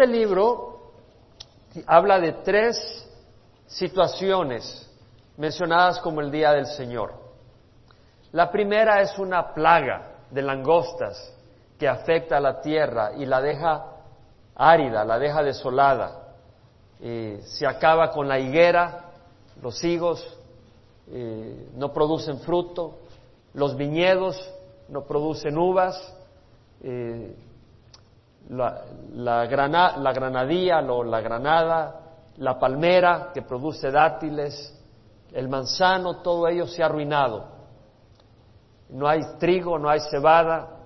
Este libro habla de tres situaciones mencionadas como el día del Señor. La primera es una plaga de langostas que afecta a la tierra y la deja árida, la deja desolada. se acaba con la higuera, los higos eh, no producen fruto, los viñedos no producen uvas, eh, la, la, la, granadilla, la granada, la palmera que produce dátiles, el manzano, todo ello se ha arruinado. No hay trigo, no hay cebada,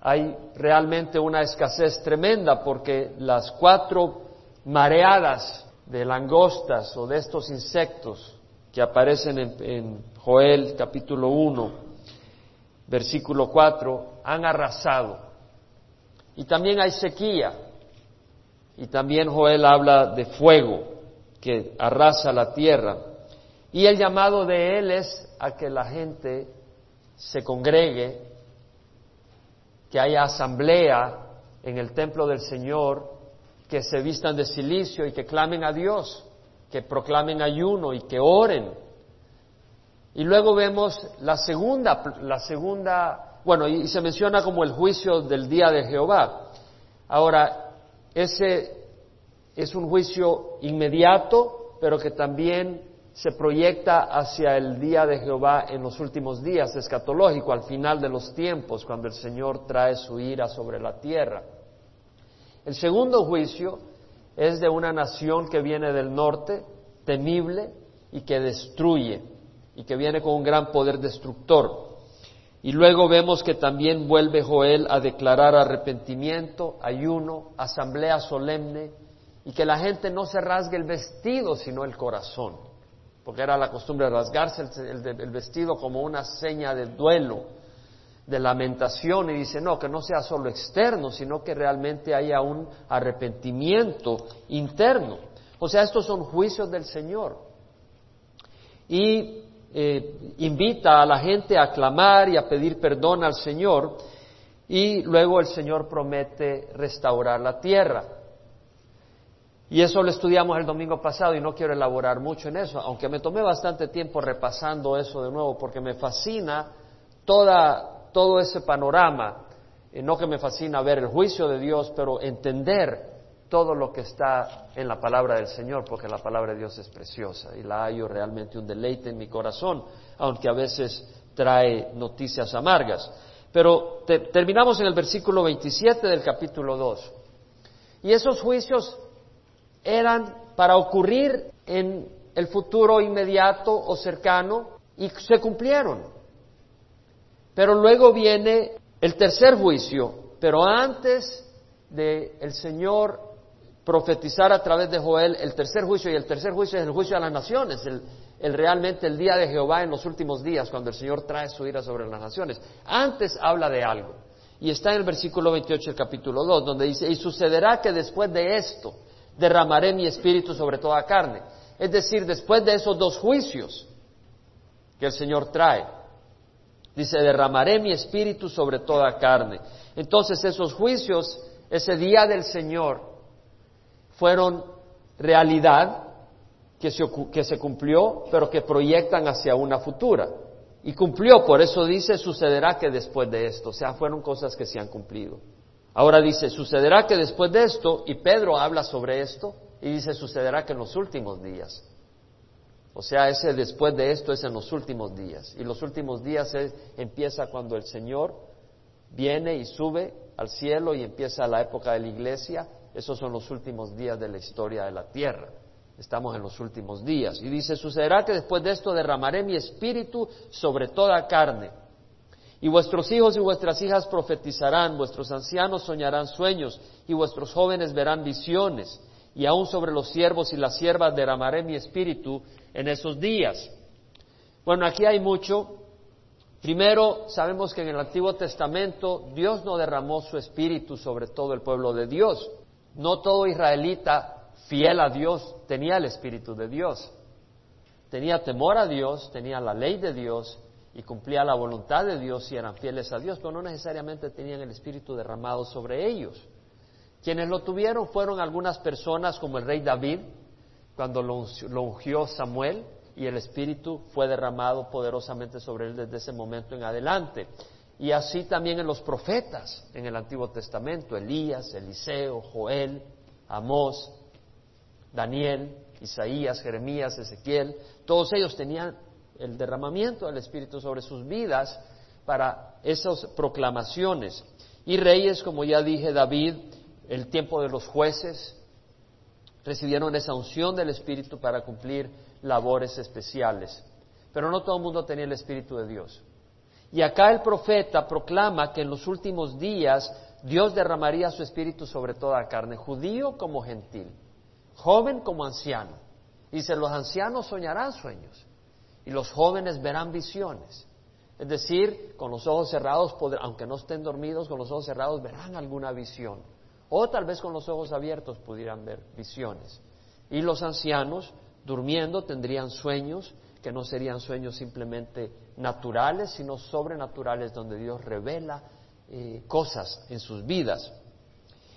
hay realmente una escasez tremenda porque las cuatro mareadas de langostas o de estos insectos que aparecen en, Joel capítulo 1, versículo 4, han arrasado. Y también hay sequía. Y también Joel habla de fuego que arrasa la tierra. Y el llamado de él es a que la gente se congregue, que haya asamblea en el templo del Señor, que se vistan de silicio y que clamen a Dios que proclamen ayuno y que oren. Y luego vemos la segunda, la segunda, bueno, y se menciona como el juicio del día de Jehová. Ahora, ese es un juicio inmediato, pero que también se proyecta hacia el día de Jehová en los últimos días, escatológico, al final de los tiempos, cuando el Señor trae su ira sobre la tierra. El segundo juicio es de una nación que viene del norte, temible y que destruye y que viene con un gran poder destructor. Y luego vemos que también vuelve Joel a declarar arrepentimiento, ayuno, asamblea solemne y que la gente no se rasgue el vestido sino el corazón, porque era la costumbre de rasgarse el, vestido como una seña de duelo de lamentación y dice, no, que no sea solo externo, sino que realmente haya un arrepentimiento interno. O sea, estos son juicios del Señor. Y eh, invita a la gente a clamar y a pedir perdón al Señor y luego el Señor promete restaurar la tierra. Y eso lo estudiamos el domingo pasado y no quiero elaborar mucho en eso, aunque me tomé bastante tiempo repasando eso de nuevo porque me fascina todo ese panorama, eh, no que me fascina ver el juicio de Dios, pero entender todo lo que está en la palabra del Señor, porque la palabra de Dios es preciosa y la hallo realmente un deleite en mi corazón, aunque a veces trae noticias amargas. Pero terminamos en el versículo 27 del capítulo 2. Y esos juicios eran para ocurrir en el futuro inmediato o cercano y se cumplieron. Pero luego viene el tercer juicio, pero antes de el Señor profetizar a través de Joel el tercer juicio, y el tercer juicio es el juicio a las naciones, el, el, realmente el día de Jehová en los últimos días, cuando el Señor trae su ira sobre las naciones. Antes habla de algo, y está en el versículo 28 del capítulo 2, donde dice, y sucederá que después de esto derramaré mi espíritu sobre toda carne. Es decir, después de esos dos juicios que el Señor trae, Dice, derramaré mi espíritu sobre toda carne. Entonces esos juicios, ese día del Señor, fueron realidad que se, que se cumplió, pero que proyectan hacia una futura. Y cumplió, por eso dice, sucederá que después de esto, o sea, fueron cosas que se han cumplido. Ahora dice, sucederá que después de esto, y Pedro habla sobre esto, y dice, sucederá que en los últimos días. O sea, ese después de esto es en los últimos días. Y los últimos días empieza cuando el Señor viene y sube al cielo y empieza la época de la iglesia. Esos son los últimos días de la historia de la tierra. Estamos en los últimos días. Y dice, sucederá que después de esto derramaré mi espíritu sobre toda carne. Y vuestros hijos y vuestras hijas profetizarán, vuestros ancianos soñarán sueños, y vuestros jóvenes verán visiones. Y aún sobre los siervos y las siervas derramaré mi espíritu, en esos días. Bueno, aquí hay mucho. Primero, sabemos que en el Antiguo Testamento Dios no derramó su espíritu sobre todo el pueblo de Dios. No todo israelita fiel a Dios tenía el espíritu de Dios. Tenía temor a Dios, tenía la ley de Dios y cumplía la voluntad de Dios y eran fieles a Dios, pero no necesariamente tenían el espíritu derramado sobre ellos. Quienes lo tuvieron fueron algunas personas como el rey David, cuando lo, ungió Samuel y el Espíritu fue derramado poderosamente sobre él desde ese momento en adelante. Y así también en los profetas en el Antiguo Testamento, Elías, Eliseo, Joel, Amós, Daniel, Isaías, Jeremías, Ezequiel, todos ellos tenían el derramamiento del Espíritu sobre sus vidas para esas proclamaciones. Y reyes, como ya dije, David, el tiempo de los jueces, recibieron esa unción del Espíritu para cumplir labores especiales. Pero no todo el mundo tenía el Espíritu de Dios. Y acá el profeta proclama que en los últimos días Dios derramaría su Espíritu sobre toda carne, judío como gentil, joven como anciano. Dice, los ancianos soñarán sueños y los jóvenes verán visiones. Es decir, con los ojos cerrados, aunque no estén dormidos, con los ojos cerrados verán alguna visión. O tal vez con los ojos abiertos pudieran ver visiones. Y los ancianos, durmiendo, tendrían sueños que no serían sueños simplemente naturales, sino sobrenaturales, donde Dios revela eh, cosas en sus vidas.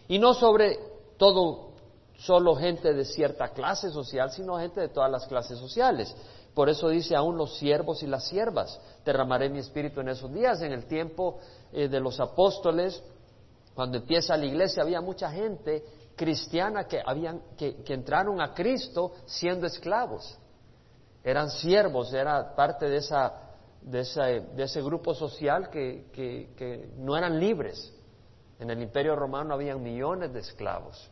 Y no sobre todo solo gente de cierta clase social, sino gente de todas las clases sociales. Por eso dice aún los siervos y las siervas, derramaré mi espíritu en esos días. En el tiempo eh, de los apóstoles, cuando empieza la iglesia, había mucha gente cristiana que, habían, que, entraron a Cristo siendo esclavos. Eran siervos, era parte de, esa, de, de ese grupo social que, que, no eran libres. En el imperio romano habían millones de esclavos.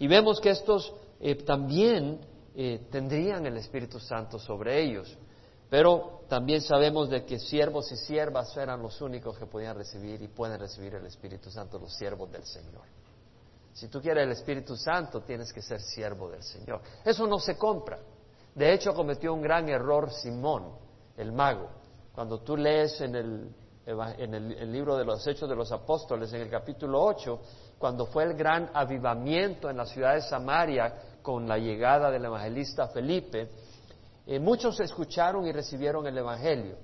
Y vemos que estos eh, también eh, tendrían el Espíritu Santo sobre ellos. Pero también sabemos de que siervos y siervas eran los únicos que podían recibir y pueden recibir el Espíritu Santo, los siervos del Señor. Si tú quieres el Espíritu Santo, tienes que ser siervo del Señor. Eso no se compra. De hecho, cometió un gran error Simón, el mago. Cuando tú lees en el, en libro de los Hechos de los Apóstoles, en el capítulo 8, cuando fue el gran avivamiento en la ciudad de Samaria con la llegada del evangelista Felipe, eh, muchos escucharon y recibieron el Evangelio.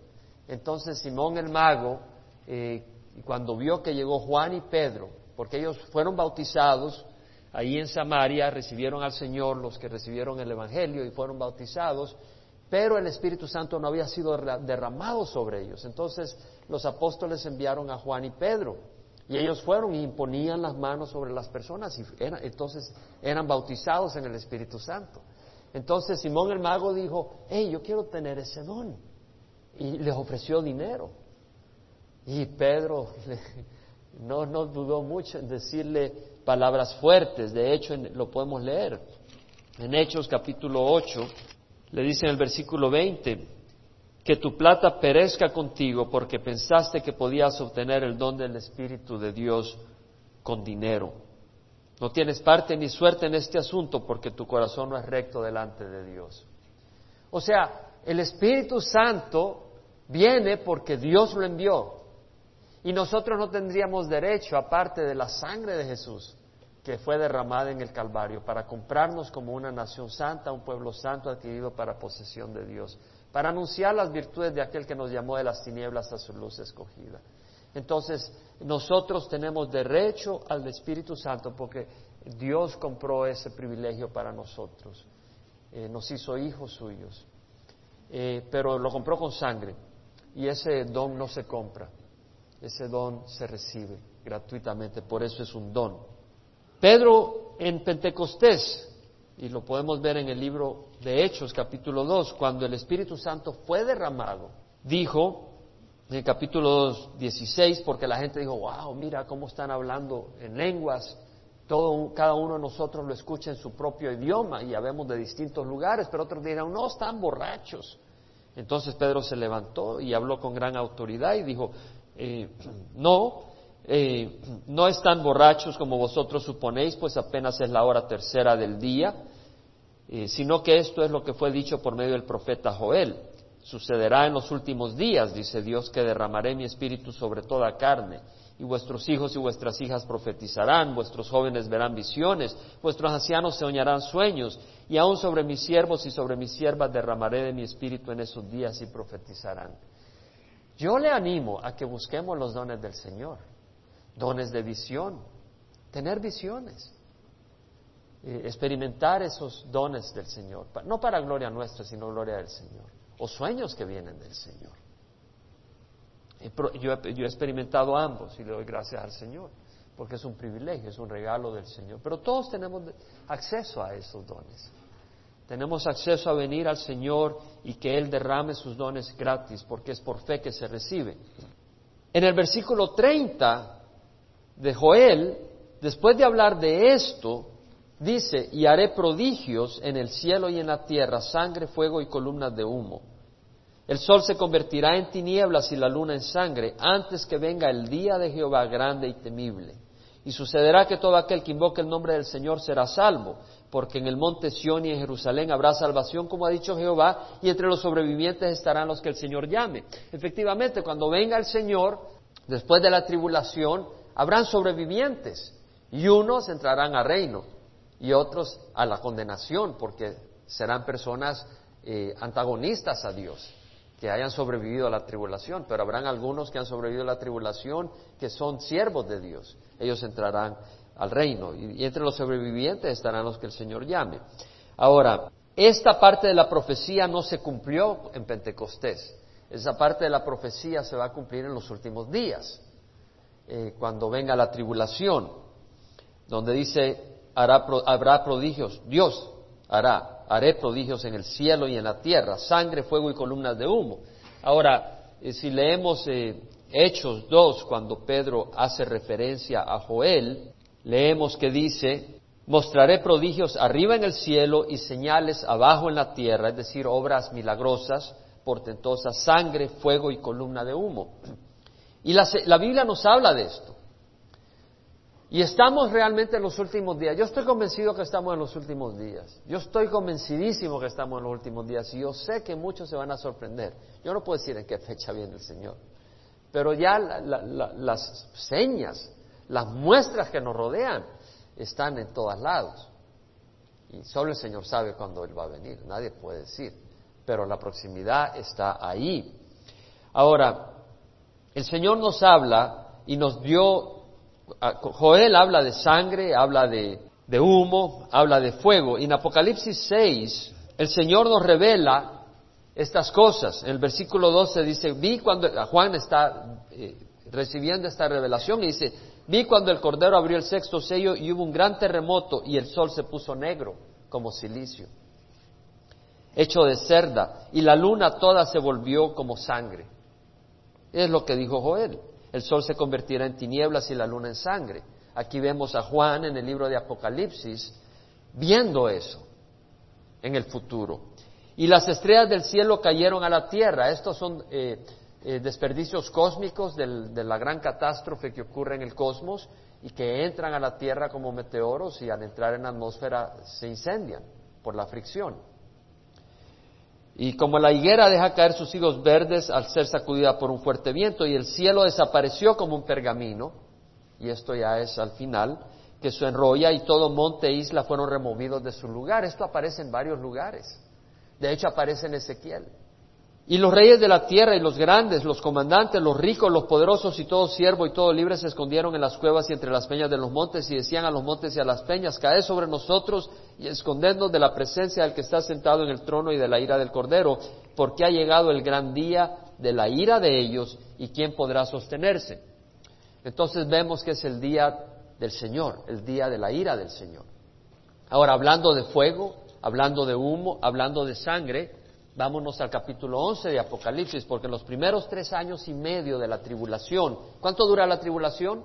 Entonces Simón el mago, eh, cuando vio que llegó Juan y Pedro, porque ellos fueron bautizados ahí en Samaria, recibieron al Señor los que recibieron el Evangelio y fueron bautizados, pero el Espíritu Santo no había sido derramado sobre ellos. Entonces los apóstoles enviaron a Juan y Pedro y ellos fueron y imponían las manos sobre las personas y entonces eran bautizados en el Espíritu Santo. Entonces Simón el mago dijo, hey, yo quiero tener ese don. Y les ofreció dinero. Y Pedro no, no dudó mucho en decirle palabras fuertes. De hecho, lo podemos leer. En Hechos capítulo 8, le dice en el versículo 20, que tu plata perezca contigo porque pensaste que podías obtener el don del Espíritu de Dios con dinero. No tienes parte ni suerte en este asunto porque tu corazón no es recto delante de Dios. O sea, el Espíritu Santo viene porque Dios lo envió. Y nosotros no tendríamos derecho, aparte de la sangre de Jesús, que fue derramada en el Calvario, para comprarnos como una nación santa, un pueblo santo adquirido para posesión de Dios para anunciar las virtudes de aquel que nos llamó de las tinieblas a su luz escogida. Entonces, nosotros tenemos derecho al Espíritu Santo porque Dios compró ese privilegio para nosotros. Eh, nos hizo hijos suyos. Eh, pero lo compró con sangre. Y ese don no se compra. Ese don se recibe gratuitamente. Por eso es un don. Pedro en Pentecostés y lo podemos ver en el libro de Hechos capítulo 2, cuando el Espíritu Santo fue derramado, dijo en el capítulo 2, 16, porque la gente dijo, wow, mira cómo están hablando en lenguas, todo, cada uno de nosotros lo escucha en su propio idioma y habemos de distintos lugares, pero otros dirán, no, están borrachos. Entonces Pedro se levantó y habló con gran autoridad y dijo, eh, no, eh, no están borrachos como vosotros suponéis, pues apenas es la hora tercera del día, eh, sino que esto es lo que fue dicho por medio del profeta Joel. Sucederá en los últimos días, dice Dios, que derramaré mi espíritu sobre toda carne, y vuestros hijos y vuestras hijas profetizarán, vuestros jóvenes verán visiones, vuestros ancianos soñarán sueños, y aún sobre mis siervos y sobre mis siervas derramaré de mi espíritu en esos días y profetizarán. Yo le animo a que busquemos los dones del Señor dones de visión, tener visiones, eh, experimentar esos dones del Señor, no para gloria nuestra, sino gloria del Señor, o sueños que vienen del Señor. Yo he, experimentado ambos y le doy gracias al Señor, porque es un privilegio, es un regalo del Señor. Pero todos tenemos acceso a esos dones. Tenemos acceso a venir al Señor y que Él derrame sus dones gratis, porque es por fe que se recibe. En el versículo 30 de Joel, después de hablar de esto, dice, y haré prodigios en el cielo y en la tierra, sangre, fuego y columnas de humo. El sol se convertirá en tinieblas y la luna en sangre antes que venga el día de Jehová grande y temible. Y sucederá que todo aquel que invoque el nombre del Señor será salvo, porque en el monte Sión y en Jerusalén habrá salvación, como ha dicho Jehová, y entre los sobrevivientes estarán los que el Señor llame. Efectivamente, cuando venga el Señor, después de la tribulación, habrán sobrevivientes, y unos entrarán al reino, y otros a la condenación, porque serán personas eh, antagonistas a Dios que hayan sobrevivido a la tribulación, pero habrán algunos que han sobrevivido a la tribulación que son siervos de Dios. Ellos entrarán al reino y, entre los sobrevivientes estarán los que el Señor llame. Ahora, esta parte de la profecía no se cumplió en Pentecostés. Esa parte de la profecía se va a cumplir en los últimos días, eh, cuando venga la tribulación, donde dice, habrá prodigios. Dios hará haré prodigios en el cielo y en la tierra, sangre, fuego y columnas de humo. Ahora, eh, si leemos eh, Hechos 2, cuando Pedro hace referencia a Joel, leemos que dice, mostraré prodigios arriba en el cielo y señales abajo en la tierra, es decir, obras milagrosas, portentosas, sangre, fuego y columna de humo. Y la Biblia nos habla de esto. Y estamos realmente en los últimos días. Yo estoy convencido que estamos en los últimos días. Yo estoy convencidísimo que estamos en los últimos días. Y yo sé que muchos se van a sorprender. Yo no puedo decir en qué fecha viene el Señor. Pero ya las señas, las muestras que nos rodean, están en todos lados. Y solo el Señor sabe cuándo Él va a venir. Nadie puede decir. Pero la proximidad está ahí. Ahora, el Señor nos habla y nos dio Joel habla de sangre, habla de, humo, habla de fuego. Y en Apocalipsis 6, el Señor nos revela estas cosas. En el versículo 12 dice, vi cuando, Juan está eh, recibiendo esta revelación y dice, vi cuando el Cordero abrió el sexto sello y hubo un gran terremoto y el sol se puso negro como silicio, hecho de cerda, y la luna toda se volvió como sangre. Es lo que dijo Joel el sol se convertirá en tinieblas y la luna en sangre. Aquí vemos a Juan en el libro de Apocalipsis viendo eso en el futuro. Y las estrellas del cielo cayeron a la tierra. Estos son eh, eh, desperdicios cósmicos de la gran catástrofe que ocurre en el cosmos y que entran a la tierra como meteoros y al entrar en la atmósfera se incendian por la fricción. Y como la higuera deja caer sus higos verdes al ser sacudida por un fuerte viento y el cielo desapareció como un pergamino, y esto ya es al final, que se enrolla y todo monte e isla fueron removidos de su lugar. Esto aparece en varios lugares. De hecho aparece en Ezequiel. Y los reyes de la tierra y los grandes, los comandantes, los ricos, los poderosos y todo siervo y todo libre se escondieron en las cuevas y entre las peñas de los montes y decían a los montes y a las peñas, caed sobre nosotros y escondednos de la presencia del que está sentado en el trono y de la ira del cordero, porque ha llegado el gran día de la ira de ellos y quién podrá sostenerse. Entonces vemos que es el día del Señor, el día de la ira del Señor. Ahora, hablando de fuego, hablando de humo, hablando de sangre, Vámonos al capítulo 11 de Apocalipsis, porque los primeros tres años y medio de la tribulación, ¿cuánto dura la tribulación?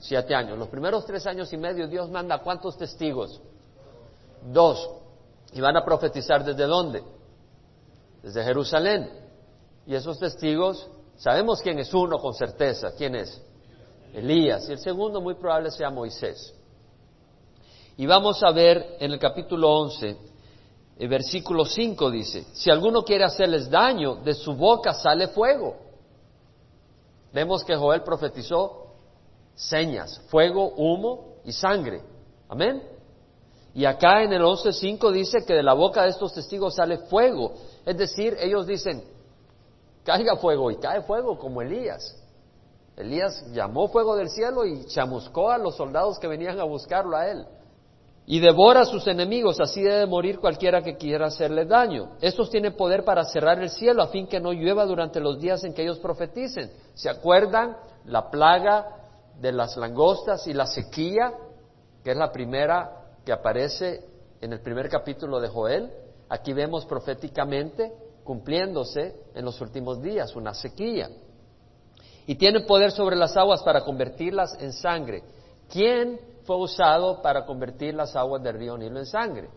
Siete años. Los primeros tres años y medio Dios manda cuántos testigos? Dos. ¿Y van a profetizar desde dónde? Desde Jerusalén. Y esos testigos, sabemos quién es uno con certeza. ¿Quién es? Elías. Y el segundo muy probable sea Moisés. Y vamos a ver en el capítulo 11 el versículo 5 dice, si alguno quiere hacerles daño, de su boca sale fuego. Vemos que Joel profetizó señas, fuego, humo y sangre. Amén. Y acá en el 11.5 dice que de la boca de estos testigos sale fuego. Es decir, ellos dicen, caiga fuego y cae fuego como Elías. Elías llamó fuego del cielo y chamuscó a los soldados que venían a buscarlo a él. Y devora a sus enemigos, así debe morir cualquiera que quiera hacerle daño. Estos tienen poder para cerrar el cielo a fin que no llueva durante los días en que ellos profeticen. ¿Se acuerdan? La plaga de las langostas y la sequía, que es la primera que aparece en el primer capítulo de Joel. Aquí vemos proféticamente cumpliéndose en los últimos días una sequía y tiene poder sobre las aguas para convertirlas en sangre. ¿Quién fue usado para convertir las aguas del río Nilo en sangre?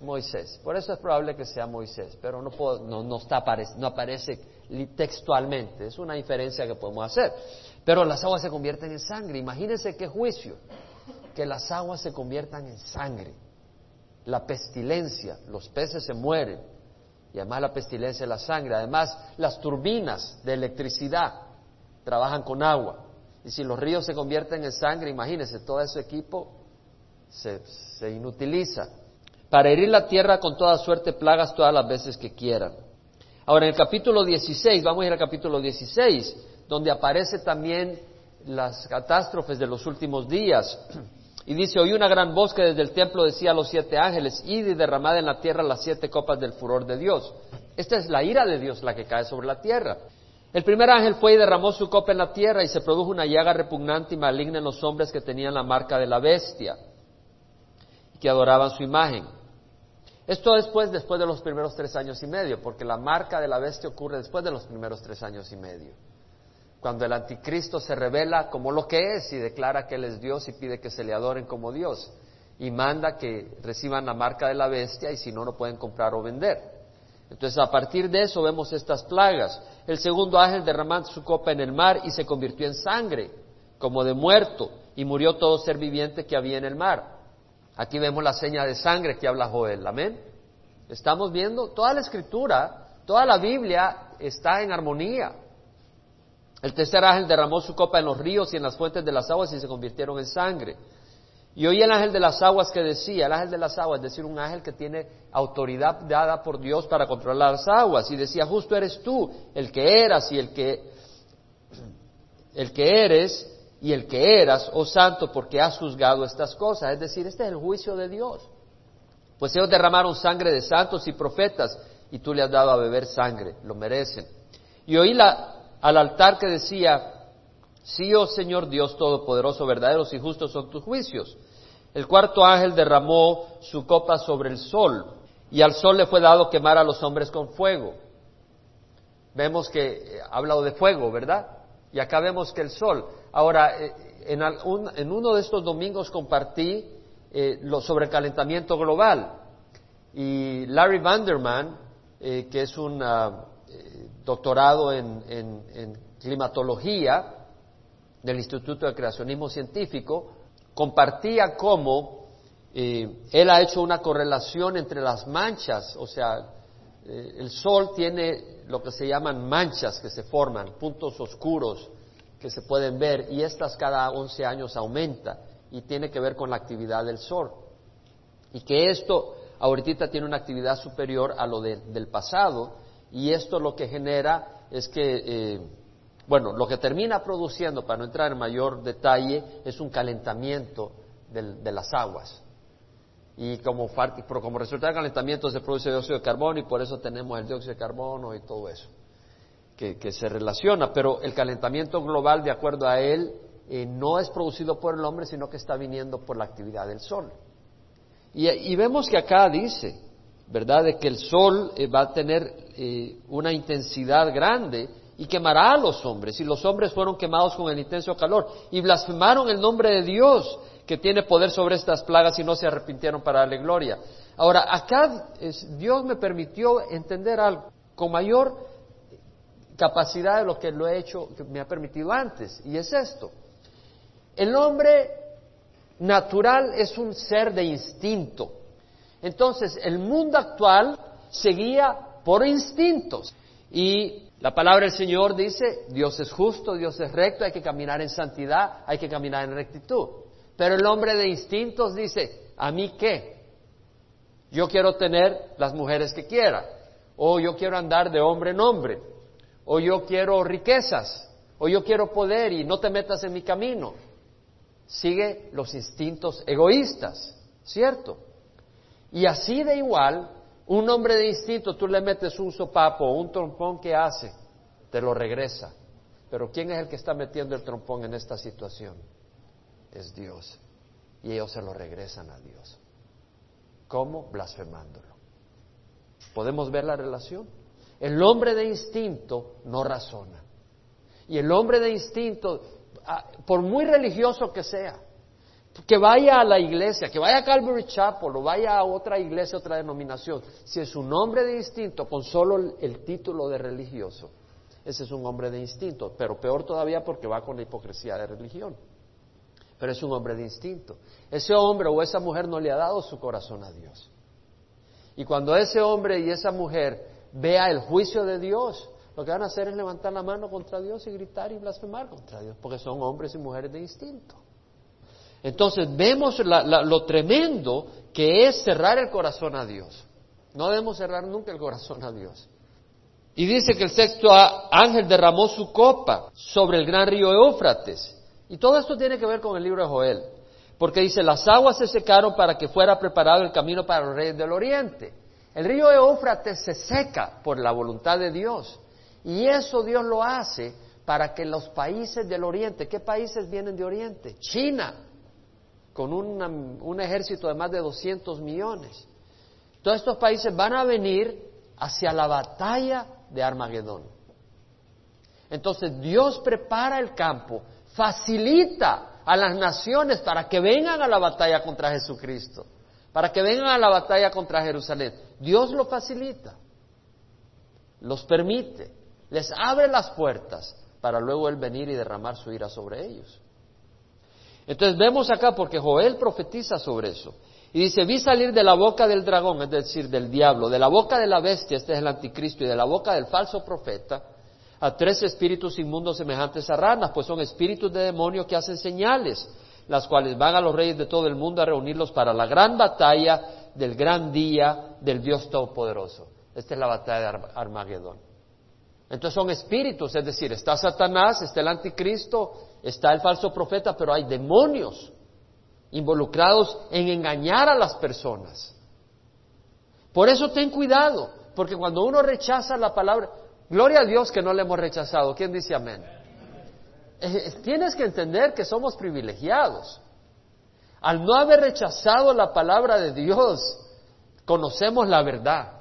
Moisés. Por eso es probable que sea Moisés, pero no, no, está, no aparece textualmente. Es una inferencia que podemos hacer. Pero las aguas se convierten en sangre. Imagínense qué juicio, que las aguas se conviertan en sangre. La pestilencia, los peces se mueren. Y además la pestilencia es la sangre. Además, las turbinas de electricidad trabajan con agua. Y si los ríos se convierten en sangre, imagínense, todo ese equipo se, inutiliza. Para herir la tierra con toda suerte plagas todas las veces que quieran. Ahora, en el capítulo 16, vamos a ir al capítulo 16, donde aparece también las catástrofes de los últimos días. Y dice, oí una gran voz que desde el templo decía a los siete ángeles, id y derramad en la tierra las siete copas del furor de Dios. Esta es la ira de Dios la que cae sobre la tierra. El primer ángel fue y derramó su copa en la tierra y se produjo una llaga repugnante y maligna en los hombres que tenían la marca de la bestia y que adoraban su imagen. Esto después, después de los primeros tres años y medio, porque la marca de la bestia ocurre después de los primeros tres años y medio. Cuando el anticristo se revela como lo que es y declara que él es Dios y pide que se le adoren como Dios y manda que reciban la marca de la bestia y si no, no pueden comprar o vender. Entonces, a partir de eso vemos estas plagas. El segundo ángel derramó su copa en el mar y se convirtió en sangre, como de muerto, y murió todo ser viviente que había en el mar. Aquí vemos la seña de sangre que habla Joel. Amén. Estamos viendo toda la escritura, toda la Biblia está en armonía. El tercer ángel derramó su copa en los ríos y en las fuentes de las aguas y se convirtieron en sangre. Y oí el ángel de las aguas que decía, el ángel de las aguas, es decir, un ángel que tiene autoridad dada por Dios para controlar las aguas, y decía, justo eres tú, el que eras y el que, el que eres y el que eras, oh santo, porque has juzgado estas cosas. Es decir, este es el juicio de Dios. Pues ellos derramaron sangre de santos y profetas, y tú le has dado a beber sangre, lo merecen. Y oí al altar que decía, Sí, oh Señor Dios Todopoderoso, verdaderos y justos son tus juicios. El cuarto ángel derramó su copa sobre el sol y al sol le fue dado quemar a los hombres con fuego. Vemos que ha hablado de fuego, ¿verdad? Y acá vemos que el sol. Ahora, eh, en, uno de estos domingos compartí eh, lo, sobre el calentamiento global y Larry Vanderman, eh, que es un ah, doctorado en climatología del Instituto de Creacionismo Científico, compartía cómo eh, él ha hecho una correlación entre las manchas, o sea, eh, el Sol tiene lo que se llaman manchas que se forman, puntos oscuros que se pueden ver, y estas cada 11 años aumenta, y tiene que ver con la actividad del Sol. Y que esto ahorita tiene una actividad superior a lo del pasado, y esto lo que genera es que eh, bueno, lo que termina produciendo, para no entrar en mayor detalle, es un calentamiento de las aguas. Y como, como resultado del calentamiento se produce dióxido de carbono y por eso tenemos el dióxido de carbono y todo eso, que, se relaciona. Pero el calentamiento global, de acuerdo a él, eh, no es producido por el hombre, sino que está viniendo por la actividad del sol. Y, vemos que acá dice, ¿verdad?, de que el sol eh, va a tener eh, una intensidad grande y quemará a los hombres. Y los hombres fueron quemados con el intenso calor y blasfemaron el nombre de Dios que tiene poder sobre estas plagas y no se arrepintieron para darle gloria. Ahora, acá Dios me permitió entender algo con mayor capacidad de lo que lo he hecho, que me ha permitido antes, y es esto. El hombre natural es un ser de instinto. Entonces, el mundo actual seguía por instintos. Y la palabra del Señor dice, Dios es justo, Dios es recto, hay que caminar en santidad, hay que caminar en rectitud. Pero el hombre de instintos dice, ¿a mí qué? Yo quiero tener las mujeres que quiera, o yo quiero andar de hombre en hombre, o yo quiero riquezas, O yo quiero poder y no te metas en mi camino. Sigue los instintos egoístas, ¿cierto? Y así de igual, un hombre de instinto, tú le metes un sopapo un trompón que hace, te lo regresa. Pero ¿quién es el que está metiendo el trompón en esta situación? Es Dios. Y ellos se lo regresan a Dios. ¿Cómo? Blasfemándolo. ¿Podemos ver la relación? El hombre de instinto no razona. Y el hombre de instinto, ah, por muy religioso que sea, que vaya a la iglesia, que vaya a Calvary Chapel o vaya a otra iglesia, otra denominación, si es un hombre de instinto con solo el título de religioso, ese es un hombre de instinto, pero peor todavía porque va con la hipocresía de religión. Pero es un hombre de instinto. Ese hombre o esa mujer no le ha dado su corazón a Dios. Y cuando ese hombre y esa mujer vea el juicio de Dios, lo que van a hacer es levantar la mano contra Dios y gritar y blasfemar contra Dios, porque son hombres y mujeres de instinto. Entonces vemos lo tremendo que es cerrar el corazón a Dios. No debemos cerrar nunca el corazón a Dios. Y dice que el sexto ángel derramó su copa sobre el gran río Éufrates. Y todo esto tiene que ver con el libro de Joel. Porque dice, las aguas se secaron para que fuera preparado el camino para los reyes del oriente. El río Éufrates se seca por la voluntad de Dios. Y eso Dios lo hace para que los países del oriente, ¿qué países vienen de oriente? China, con un ejército de más de 200 millones. Todos estos países van a venir hacia la batalla de Armagedón. Entonces Dios prepara el campo, facilita a las naciones para que vengan a la batalla contra Jesucristo, para que vengan a la batalla contra Jerusalén. Dios lo facilita, los permite, les abre las puertas para luego Él venir y derramar su ira sobre ellos. Entonces vemos acá, porque Joel profetiza sobre eso. Y dice, vi salir de la boca del dragón, es decir, del diablo, de la boca de la bestia, este es el anticristo, y de la boca del falso profeta, a tres espíritus inmundos semejantes a ranas, pues son espíritus de demonio que hacen señales, las cuales van a los reyes de todo el mundo a reunirlos para la gran batalla del gran día del Dios Todopoderoso. Esta es la batalla de Armagedón. Entonces son espíritus, es decir, está Satanás, está el anticristo, está el falso profeta, pero hay demonios involucrados en engañar a las personas. Por eso ten cuidado, porque cuando uno rechaza la palabra, gloria a Dios que no le hemos rechazado. ¿Quién dice amén? Eh, tienes que entender que somos privilegiados. Al no haber rechazado la palabra de Dios, conocemos la verdad,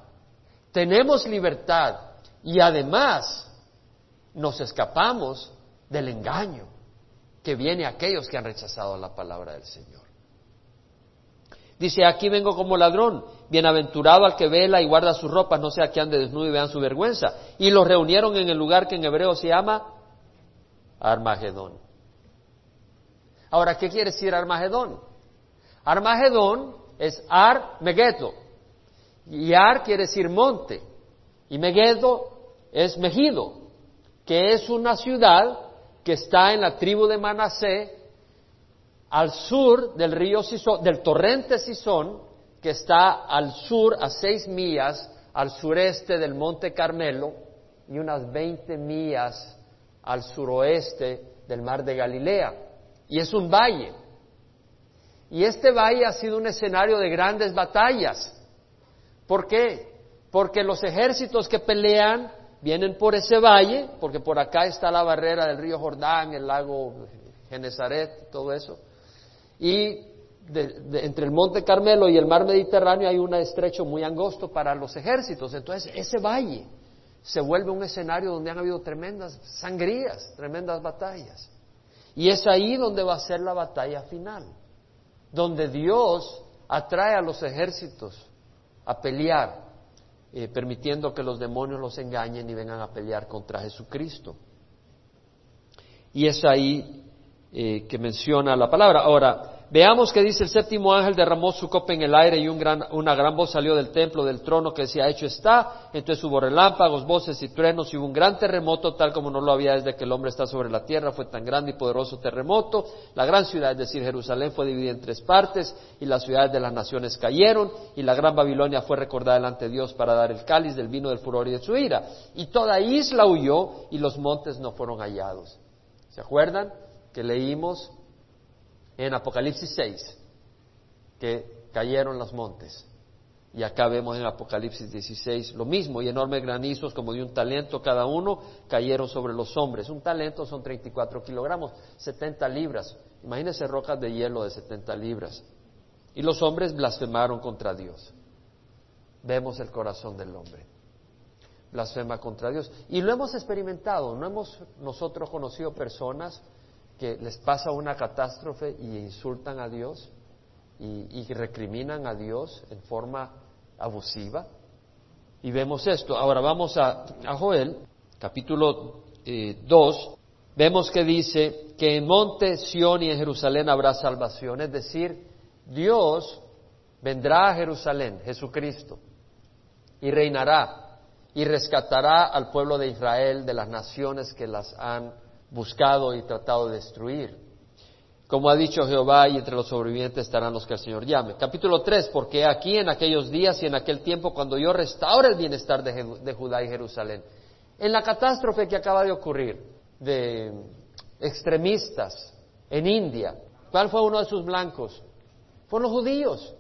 tenemos libertad y además nos escapamos del engaño que viene a aquellos que han rechazado la palabra del Señor. Dice, aquí vengo como ladrón, bienaventurado al que vela y guarda sus ropas, no sea que ande desnudo y vean su vergüenza. Y los reunieron en el lugar que en hebreo se llama Armagedón. Ahora, ¿qué quiere decir Armagedón? Armagedón es Ar Megedo. Y Ar quiere decir monte. Y Megedo es Megido, que es una ciudad que está en la tribu de Manasé, al sur del río Sison, del torrente Sison, que está al sur, a seis millas al sureste del monte Carmelo y unas veinte millas al suroeste del mar de Galilea. Y es un valle. Y este valle ha sido un escenario de grandes batallas. ¿Por qué? Porque los ejércitos que pelean vienen por ese valle, porque por acá está la barrera del río Jordán, el lago Genezaret, todo eso. Y entre el Monte Carmelo y el mar Mediterráneo hay un estrecho muy angosto para los ejércitos. Entonces, ese valle se vuelve un escenario donde han habido tremendas sangrías, tremendas batallas. Y es ahí donde va a ser la batalla final, donde Dios atrae a los ejércitos a pelear eh, permitiendo que los demonios los engañen y vengan a pelear contra Jesucristo. Y es ahí eh, que menciona la palabra. Ahora, Veamos que dice el séptimo ángel derramó su copa en el aire y una gran voz salió del templo, del trono que decía, hecho está. Entonces hubo relámpagos, voces y truenos y hubo un gran terremoto tal como no lo había desde que el hombre está sobre la tierra. Fue tan grande y poderoso terremoto. La gran ciudad, es decir, Jerusalén, fue dividida en tres partes y las ciudades de las naciones cayeron y la gran Babilonia fue recordada delante de Dios para dar el cáliz del vino del furor y de su ira. Y toda isla huyó y los montes no fueron hallados. ¿Se acuerdan que leímos en Apocalipsis 6 que cayeron los montes? Y acá vemos en Apocalipsis 16 lo mismo, y enormes granizos como de un talento cada uno cayeron sobre los hombres. Un talento son 34 kilogramos, 70 libras. Imagínense rocas de hielo de 70 libras. Y los hombres blasfemaron contra Dios. Vemos el corazón del hombre. Blasfema contra Dios. Y lo hemos experimentado. ¿No hemos nosotros conocido personas que les pasa una catástrofe y insultan a Dios y, recriminan a Dios en forma abusiva. Y vemos esto. Ahora vamos a, Joel, capítulo 2. Eh, vemos que dice que en Monte Sión y en Jerusalén habrá salvación. Es decir, Dios vendrá a Jerusalén, Jesucristo, y reinará y rescatará al pueblo de Israel de las naciones que las han buscado y tratado de destruir. Como ha dicho Jehová, y entre los sobrevivientes estarán los que el Señor llame. Capítulo 3, porque aquí en aquellos días y en aquel tiempo, cuando yo restaure el bienestar de, Judá y Jerusalén, en la catástrofe que acaba de ocurrir de extremistas en India, ¿cuál fue uno de sus blancos? Fueron los judíos.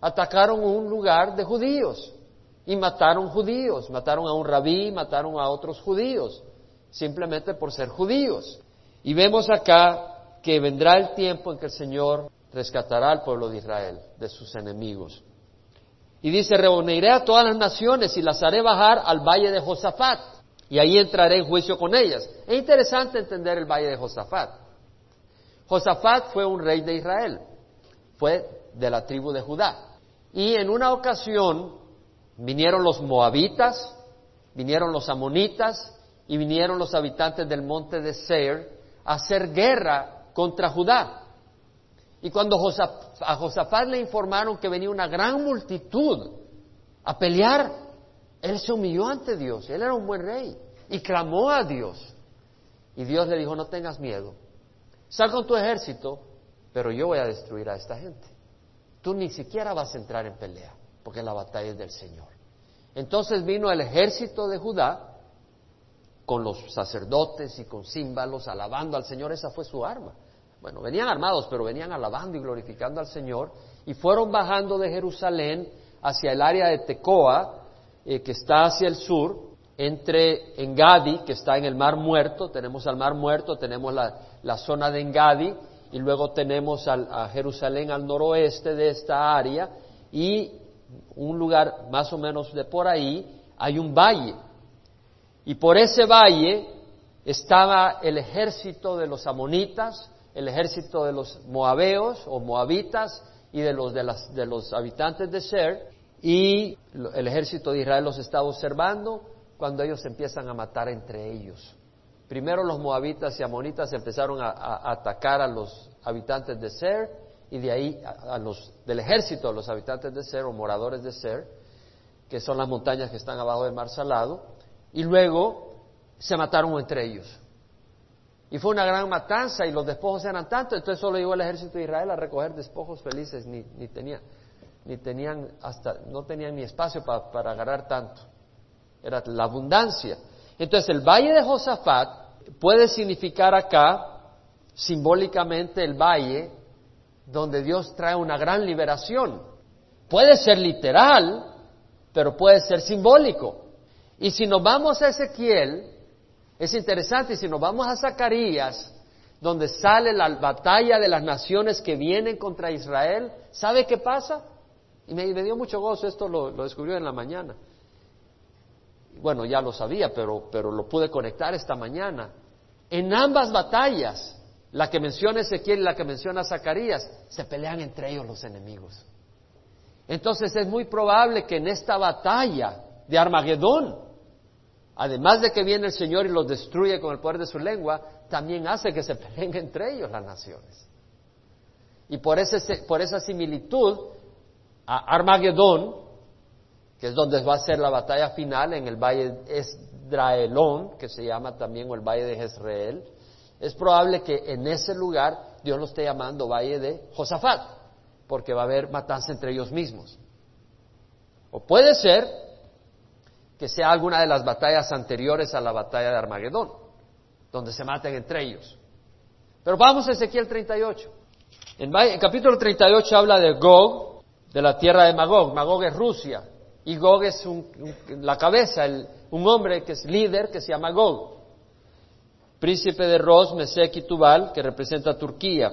Atacaron un lugar de judíos y mataron judíos, mataron a un rabí, mataron a otros judíos, simplemente por ser judíos. Y vemos acá que vendrá el tiempo en que el Señor rescatará al pueblo de Israel de sus enemigos. Y dice, reuniré a todas las naciones y las haré bajar al valle de Josafat, y ahí entraré en juicio con ellas. Es interesante entender el valle de Josafat. Josafat fue un rey de Israel, fue de la tribu de Judá. Y en una ocasión vinieron los moabitas, vinieron los amonitas y vinieron los habitantes del monte de Seir a hacer guerra contra Judá. Y cuando a Josafat le informaron que venía una gran multitud a pelear, él se humilló ante Dios. Él era un buen rey y clamó a Dios. Y Dios le dijo, no tengas miedo. Sal con tu ejército, pero yo voy a destruir a esta gente. Tú ni siquiera vas a entrar en pelea, porque la batalla es del Señor. Entonces vino el ejército de Judá con los sacerdotes y con címbalos, alabando al Señor. Esa fue su arma. Bueno, venían armados, pero venían alabando y glorificando al Señor y fueron bajando de Jerusalén hacia el área de Tecoa, eh, que está hacia el sur, entre Engadi, que está en el Mar Muerto, tenemos al Mar Muerto, tenemos la, zona de Engadi, y luego tenemos a Jerusalén al noroeste de esta área, y un lugar más o menos de por ahí hay un valle. Y por ese valle estaba el ejército de los amonitas, el ejército de los moabeos o moabitas y de los, de, los habitantes de Ser, y el ejército de Israel los estaba observando cuando ellos empiezan a matar entre ellos. Primero los moabitas y amonitas empezaron a, atacar a los habitantes de Ser y de ahí a, los del ejército de los habitantes de Ser o moradores de Ser, que son las montañas que están abajo del mar salado, y luego se mataron entre ellos. Y fue una gran matanza y los despojos eran tantos, entonces solo llegó el ejército de Israel a recoger despojos felices, ni, ni, ni tenían hasta, no tenían ni espacio para agarrar tanto. Era la abundancia. Entonces el valle de Josafat puede significar acá simbólicamente el valle donde Dios trae una gran liberación. Puede ser literal, pero puede ser simbólico. Y si nos vamos a Ezequiel, es interesante, si nos vamos a Zacarías, donde sale la batalla de las naciones que vienen contra Israel, ¿sabe qué pasa? Y me, dio mucho gozo, esto lo, descubrió en la mañana. Bueno, ya lo sabía, pero, pero lo pude conectar esta mañana. En ambas batallas, la que menciona Ezequiel y la que menciona Zacarías, se pelean entre ellos los enemigos. Entonces es muy probable que en esta batalla de Armagedón, además de que viene el Señor y los destruye con el poder de su lengua, también hace que se peleen entre ellos las naciones. Y por, ese, por esa similitud, a Armagedón, que es donde va a ser la batalla final en el valle Esdraelón, que se llama también el valle de Jezreel, es probable que en ese lugar Dios lo esté llamando valle de Josafat, porque va a haber matanza entre ellos mismos. O puede ser que sea alguna de las batallas anteriores a la batalla de Armagedón, donde se maten entre ellos. Pero vamos a Ezequiel 38. En el capítulo 38 habla de Gog, de la tierra de Magog. Magog es Rusia y Gog es la cabeza, un hombre que es líder que se llama Gog. Príncipe de Ros, Mesec y Tubal, que representa Turquía.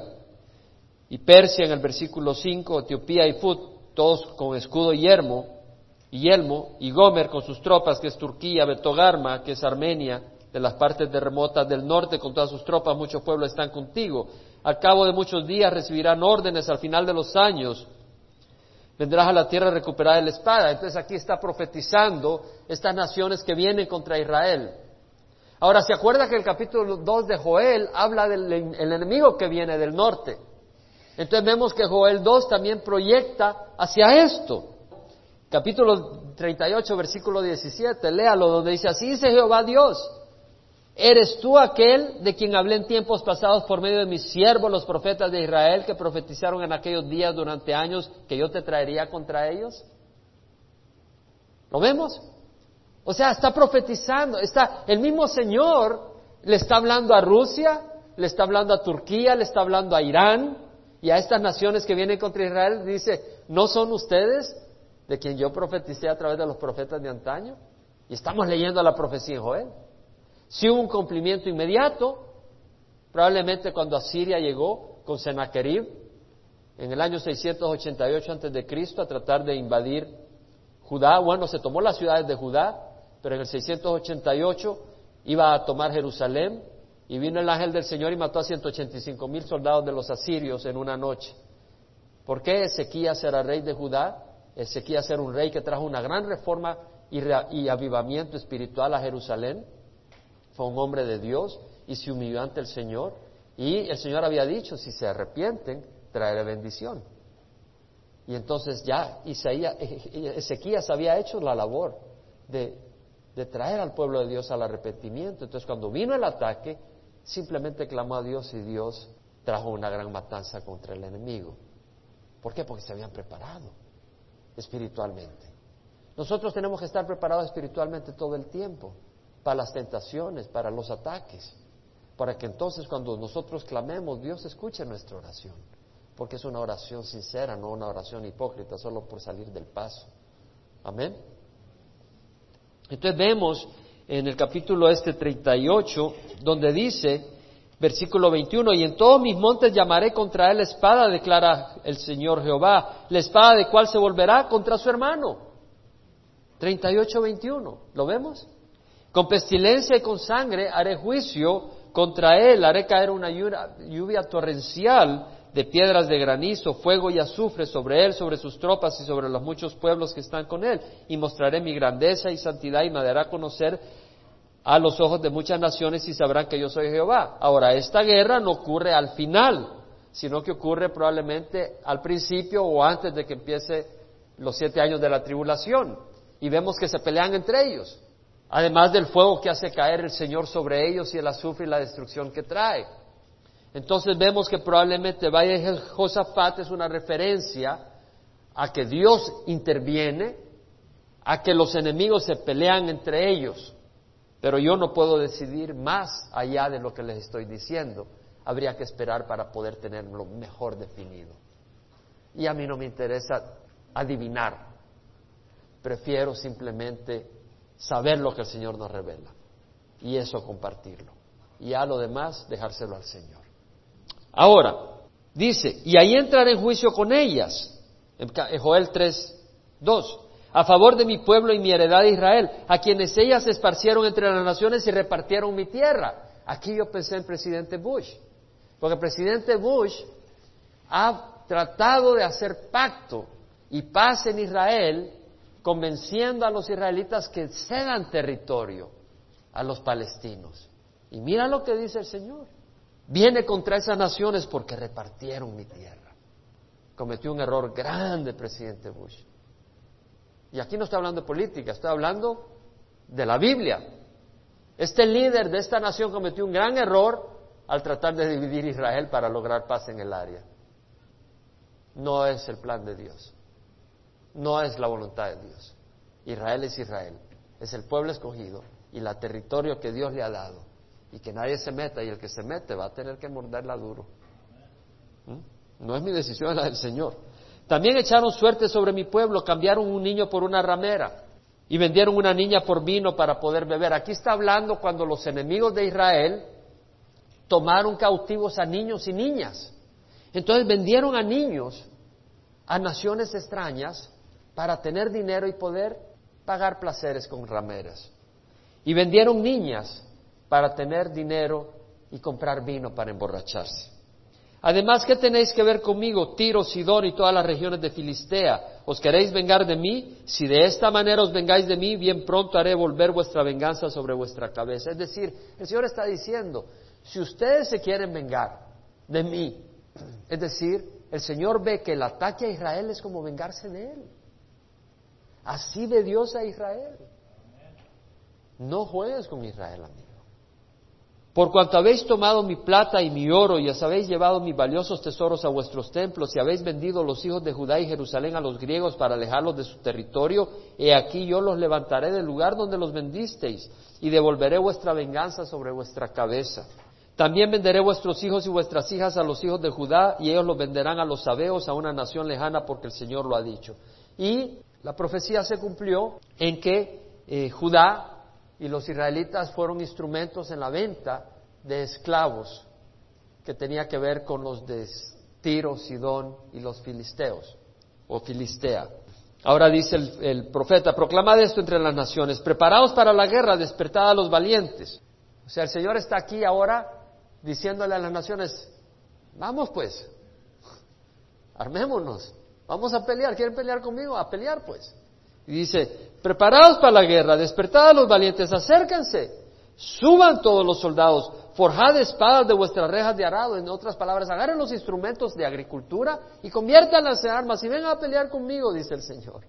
Y Persia en el versículo 5, Etiopía y Fut, todos con escudo y yermo, y yelmo, y Gomer con sus tropas, que es Turquía, Betogarma, que es Armenia, de las partes de remotas del norte con todas sus tropas, muchos pueblos están contigo. Al cabo de muchos días recibirán órdenes al final de los años. Vendrás a la tierra recuperada de la espada. Entonces aquí está profetizando estas naciones que vienen contra Israel. Ahora, ¿se acuerda que el capítulo 2 de Joel habla del enemigo que viene del norte? Entonces vemos que Joel 2 también proyecta hacia esto. Capítulo 38, versículo 17, léalo, donde dice, así dice Jehová Dios, ¿Eres tú aquel de quien hablé en tiempos pasados por medio de mis siervos, los profetas de Israel, que profetizaron en aquellos días durante años que yo te traería contra ellos? ¿Lo vemos? O sea, está profetizando, está el mismo Señor le está hablando a Rusia, le está hablando a Turquía, le está hablando a Irán y a estas naciones que vienen contra Israel, dice, ¿no son ustedes de quien yo profeticé a través de los profetas de antaño? Y estamos leyendo la profecía en Joel. Si hubo un cumplimiento inmediato, probablemente cuando Asiria llegó con Sennacherib en el año 688 antes de Cristo a tratar de invadir Judá, bueno, se tomó las ciudades de Judá, pero en el 688 iba a tomar Jerusalén y vino el ángel del Señor y mató a 185 mil soldados de los asirios en una noche. ¿Por qué Ezequías era rey de Judá? Ezequías era un rey que trajo una gran reforma y avivamiento espiritual a Jerusalén fue un hombre de Dios y se humilló ante el Señor. Y el Señor había dicho, si se arrepienten, traeré bendición. Y entonces ya Isaías, Ezequías había hecho la labor de, de traer al pueblo de Dios al arrepentimiento. Entonces cuando vino el ataque, simplemente clamó a Dios y Dios trajo una gran matanza contra el enemigo. ¿Por qué? Porque se habían preparado espiritualmente. Nosotros tenemos que estar preparados espiritualmente todo el tiempo para las tentaciones, para los ataques, para que entonces cuando nosotros clamemos, Dios escuche nuestra oración, porque es una oración sincera, no una oración hipócrita, solo por salir del paso. Amén. Entonces vemos en el capítulo este 38, donde dice, versículo 21, y en todos mis montes llamaré contra él espada, declara el Señor Jehová, la espada de cual se volverá contra su hermano. 38, 21, ¿lo vemos? Con pestilencia y con sangre haré juicio contra él, haré caer una lluvia, torrencial de piedras de granizo, fuego y azufre sobre él, sobre sus tropas y sobre los muchos pueblos que están con él, y mostraré mi grandeza y santidad y me dará conocer a los ojos de muchas naciones y sabrán que yo soy Jehová. Ahora, esta guerra no ocurre al final, sino que ocurre probablemente al principio o antes de que empiece los siete años de la tribulación. Y vemos que se pelean entre ellos además del fuego que hace caer el Señor sobre ellos y el azufre y la destrucción que trae. Entonces vemos que probablemente Valle Josafat es una referencia a que Dios interviene, a que los enemigos se pelean entre ellos, pero yo no puedo decidir más allá de lo que les estoy diciendo. Habría que esperar para poder tenerlo mejor definido. Y a mí no me interesa adivinar, prefiero simplemente saber lo que el Señor nos revela y eso compartirlo. Y a lo demás dejárselo al Señor. Ahora, dice, y ahí entraré en juicio con ellas, en Joel 3, 2, a favor de mi pueblo y mi heredad de Israel, a quienes ellas esparcieron entre las naciones y repartieron mi tierra. Aquí yo pensé en presidente Bush, porque el presidente Bush ha tratado de hacer pacto y paz en Israel convenciendo a los israelitas que cedan territorio a los palestinos. Y mira lo que dice el Señor. Viene contra esas naciones porque repartieron mi tierra. Cometió un error grande presidente Bush. Y aquí no estoy hablando de política, estoy hablando de la Biblia. Este líder de esta nación cometió un gran error al tratar de dividir Israel para lograr paz en el área. No es el plan de Dios. No es la voluntad de Dios. Israel es Israel, es el pueblo escogido y el territorio que Dios le ha dado. y que nadie se meta, y el que se mete va a tener que morderla duro. ¿Mm? No es mi decisión, es la del Señor. También echaron suerte sobre mi pueblo, cambiaron un niño por una ramera y vendieron una niña por vino para poder beber. Aquí está hablando cuando los enemigos de Israel tomaron cautivos a niños y niñas. Entonces vendieron a niños a naciones extrañas para tener dinero y poder pagar placeres con rameras. Y vendieron niñas para tener dinero y comprar vino para emborracharse. Además, ¿qué tenéis que ver conmigo, Tiro, Sidón y todas las regiones de Filistea? ¿Os queréis vengar de mí? Si de esta manera os vengáis de mí, bien pronto haré volver vuestra venganza sobre vuestra cabeza. Es decir, el Señor está diciendo, si ustedes se quieren vengar de mí, es decir, el Señor ve que el ataque a Israel es como vengarse de Él. Así de Dios a Israel. No juegues con Israel, amigo. Por cuanto habéis tomado mi plata y mi oro y os habéis llevado mis valiosos tesoros a vuestros templos y habéis vendido los hijos de Judá y Jerusalén a los griegos para alejarlos de su territorio, he aquí yo los levantaré del lugar donde los vendisteis y devolveré vuestra venganza sobre vuestra cabeza. También venderé vuestros hijos y vuestras hijas a los hijos de Judá y ellos los venderán a los sabeos, a una nación lejana, porque el Señor lo ha dicho. Y la profecía se cumplió en que eh, Judá y los israelitas fueron instrumentos en la venta de esclavos que tenía que ver con los de Tiro, Sidón y los filisteos o Filistea. Ahora dice el, profeta, proclamad esto entre las naciones, preparaos para la guerra, despertad a los valientes. O sea, el Señor está aquí ahora diciéndole a las naciones, vamos pues, armémonos, vamos a pelear, ¿quieren pelear conmigo? A pelear pues. Y dice, preparaos para la guerra, despertad a los valientes, acérquense, suban todos los soldados, forjad espadas de vuestras rejas de arado, en otras palabras, agarren los instrumentos de agricultura y conviértanlas en armas y vengan a pelear conmigo, dice el Señor.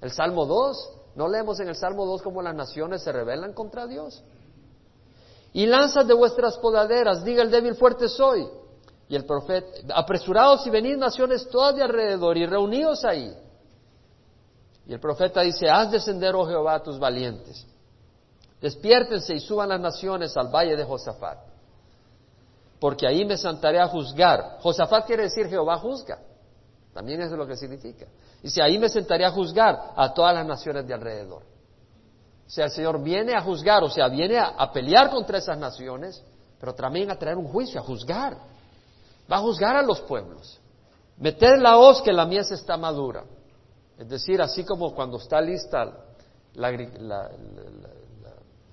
El Salmo 2, no leemos en el Salmo 2 cómo las naciones se rebelan contra Dios. Y lanzas de vuestras podaderas, diga el débil fuerte soy. Y el profeta, apresurados y venid naciones todas de alrededor y reuníos ahí y el profeta dice, haz descender, oh Jehová, a tus valientes. Despiértense y suban las naciones al valle de Josafat, porque ahí me sentaré a juzgar. Josafat quiere decir Jehová juzga, también es lo que significa. Dice, ahí me sentaré a juzgar a todas las naciones de alrededor. O sea, el Señor viene a juzgar, o sea, viene a, pelear contra esas naciones, pero también a traer un juicio, a juzgar. Va a juzgar a los pueblos. Meter la hoz que la mies está madura. Es decir, así como cuando está lista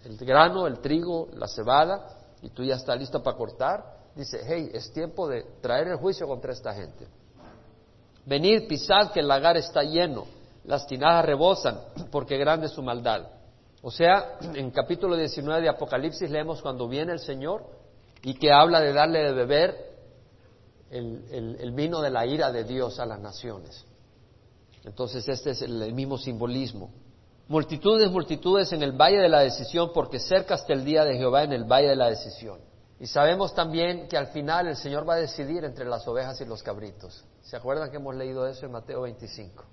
el grano, el trigo, la cebada, y tú ya estás listo para cortar, dice, hey, es tiempo de traer el juicio contra esta gente. Venid, pisad que el lagar está lleno, las tinajas rebosan, porque grande es su maldad. O sea, en capítulo 19 de Apocalipsis leemos cuando viene el Señor y que habla de darle de beber el vino de la ira de Dios a las naciones. Entonces este es el mismo simbolismo. Multitudes, multitudes en el valle de la decisión, porque cerca está el día de Jehová en el valle de la decisión. Y sabemos también que al final el Señor va a decidir entre las ovejas y los cabritos. ¿Se acuerdan que hemos leído eso en Mateo 25?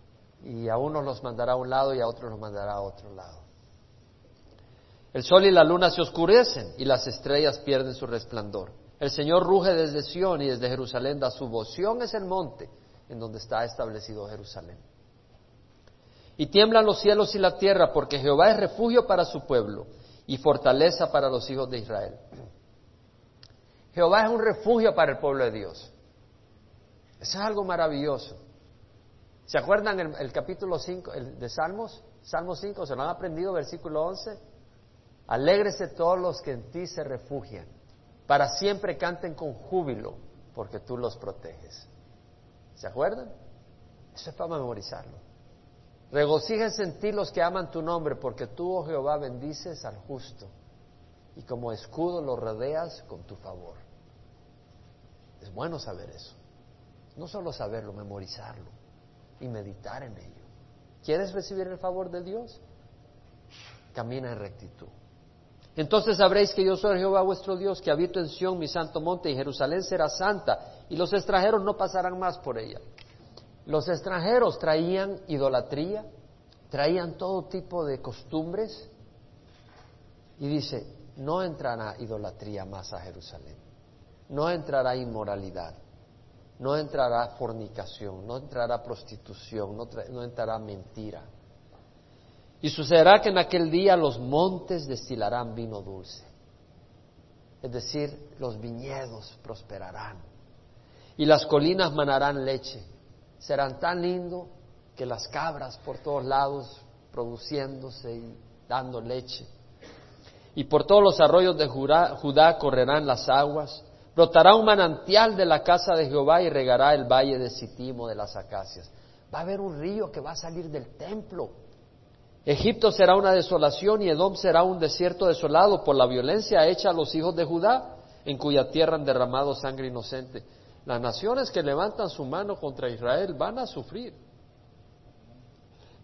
Y a unos los mandará a un lado y a otros los mandará a otro lado. El sol y la luna se oscurecen y las estrellas pierden su resplandor. El Señor ruge desde Sión y desde Jerusalén da su voz. Es el monte en donde está establecido Jerusalén. Y tiemblan los cielos y la tierra, porque Jehová es refugio para su pueblo y fortaleza para los hijos de Israel. Jehová es un refugio para el pueblo de Dios. Eso es algo maravilloso. ¿Se acuerdan el, capítulo 5 de Salmos? Salmo 5, ¿se lo han aprendido? Versículo 11. Alégrese todos los que en ti se refugian. Para siempre canten con júbilo, porque tú los proteges. ¿Se acuerdan? Eso es para memorizarlo. Regocíjense en ti los que aman tu nombre, porque tú, oh Jehová, bendices al justo y como escudo lo rodeas con tu favor. Es bueno saber eso. No solo saberlo, memorizarlo y meditar en ello. ¿Quieres recibir el favor de Dios? Camina en rectitud. Entonces sabréis que yo soy Jehová vuestro Dios, que habito en Sión, mi santo monte, y Jerusalén será santa, y los extranjeros no pasarán más por ella. Los extranjeros traían idolatría, traían todo tipo de costumbres y dice, no entrará idolatría más a Jerusalén, no entrará inmoralidad, no entrará fornicación, no entrará prostitución, no, entrará mentira. Y sucederá que en aquel día los montes destilarán vino dulce, es decir, los viñedos prosperarán y las colinas manarán leche. Serán tan lindos que las cabras por todos lados produciéndose y dando leche. Y por todos los arroyos de Judá, correrán las aguas. Brotará un manantial de la casa de Jehová y regará el valle de Sitimo de las acacias. Va a haber un río que va a salir del templo. Egipto será una desolación y Edom será un desierto desolado por la violencia hecha a los hijos de Judá, en cuya tierra han derramado sangre inocente. Las naciones que levantan su mano contra Israel van a sufrir.